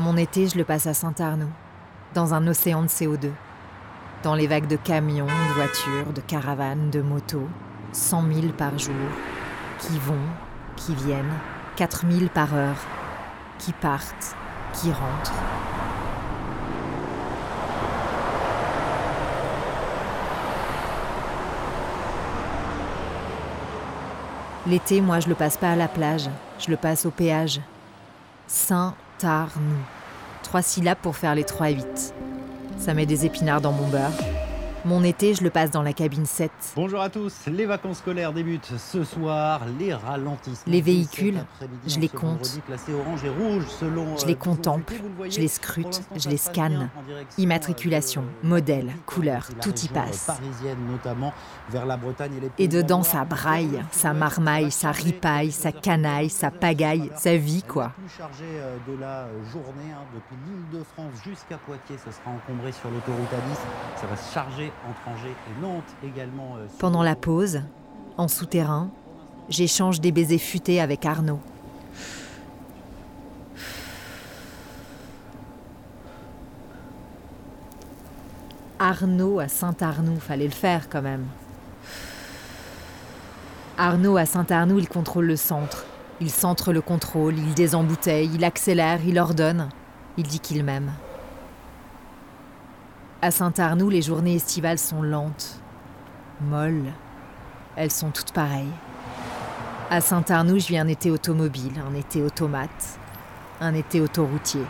Mon été, je le passe à Saint-Arnoux, dans un océan de CO2. Dans les vagues de camions, de voitures, de caravanes, de motos, 100 000 par jour, qui vont, qui viennent, 4 000 par heure, qui partent, qui rentrent. L'été, moi, je le passe pas à la plage, je le passe au péage. Saint-Arnoux. Trois syllabes pour faire les trois 8 Ça met des épinards dans mon beurre. Mon été, je le passe dans la cabine 7. Bonjour à tous, les vacances scolaires débutent ce soir, les ralentissements. Les véhicules, je les compte. Orange et rouge selon je les contemple, je les scrute, je les scanne. Immatriculation, modèle, couleur, tout y passe. Notamment, vers la Bretagne et les Et dedans, ça braille, ça marmaille, ça ripaille, ça canaille, ça pagaille, ça vit quoi. Chargé de la journée, hein, depuis l'île de France jusqu'à Poitiers, ça sera encombré sur l'autoroute A10. Ça va se charger entre Angers et Nantes également. euh, Pendant la pause, en souterrain, j'échange des baisers futés avec Arnaud. Arnaud à Saint-Arnoux, fallait le faire quand même. Arnaud à Saint-Arnoux, il contrôle le centre. Il centre le contrôle, il désembouteille, il accélère, il ordonne. Il dit qu'il m'aime. À Saint-Arnoux, les journées estivales sont lentes, molles. Elles sont toutes pareilles. À Saint-Arnoux, je vis un été automobile, un été automate, un été autoroutier.